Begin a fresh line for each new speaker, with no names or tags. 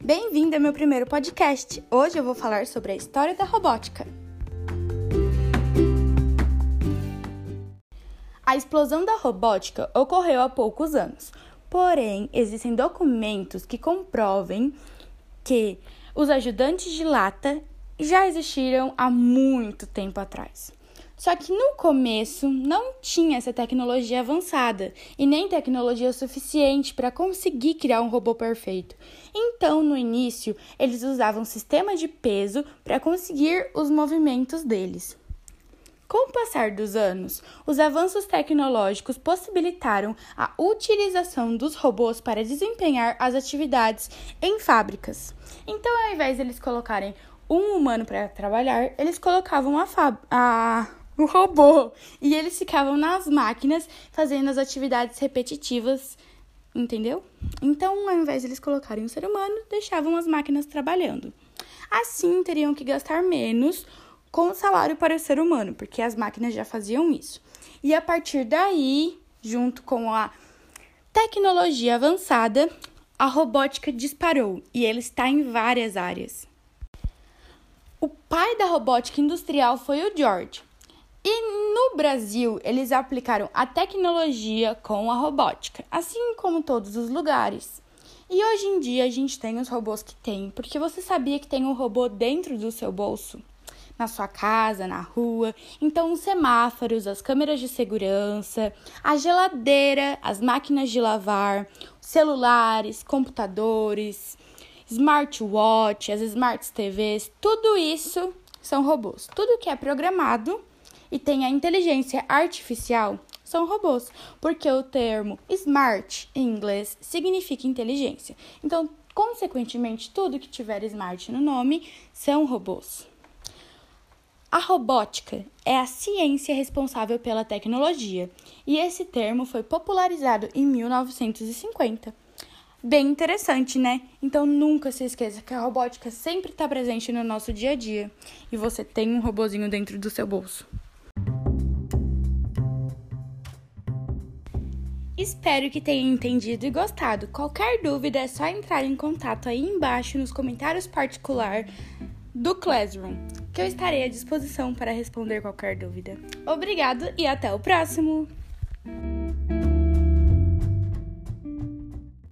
Bem-vindo ao meu primeiro podcast. Hoje eu vou falar sobre a história da robótica. A explosão da robótica ocorreu há poucos anos, porém existem documentos que comprovem que os ajudantes de lata já existiram há muito tempo atrás. Só que no começo não tinha essa tecnologia avançada e nem tecnologia suficiente para conseguir criar um robô perfeito. Então, no início, eles usavam sistema de peso para conseguir os movimentos deles. Com o passar dos anos, os avanços tecnológicos possibilitaram a utilização dos robôs para desempenhar as atividades em fábricas. Então, ao invés de eles colocarem um humano para trabalhar, eles colocavam a, a o robô. E eles ficavam nas máquinas fazendo as atividades repetitivas, entendeu? Então, ao invés de eles colocarem o ser humano, deixavam as máquinas trabalhando. Assim, teriam que gastar menos com o salário para o ser humano, porque as máquinas já faziam isso. E a partir daí, junto com a tecnologia avançada, a robótica disparou e ele está em várias áreas. O pai da robótica industrial foi o George. E no Brasil, eles aplicaram a tecnologia com a robótica, assim como todos os lugares. E hoje em dia a gente tem os robôs que tem, porque você sabia que tem um robô dentro do seu bolso? Na sua casa, na rua. Então, os semáforos, as câmeras de segurança, a geladeira, as máquinas de lavar, celulares, computadores, smartwatch, as smart TVs, tudo isso são robôs. Tudo que é programado e tem a inteligência artificial são robôs, porque o termo smart em inglês significa inteligência. Então, consequentemente, tudo que tiver smart no nome são robôs. A robótica é a ciência responsável pela tecnologia, e esse termo foi popularizado em 1950. Bem interessante, né? Então nunca se esqueça que a robótica sempre está presente no nosso dia a dia e você tem um robozinho dentro do seu bolso. Espero que tenham entendido e gostado. Qualquer dúvida é só entrar em contato aí embaixo nos comentários particular do Classroom, que eu estarei à disposição para responder qualquer dúvida. Obrigado e até o próximo!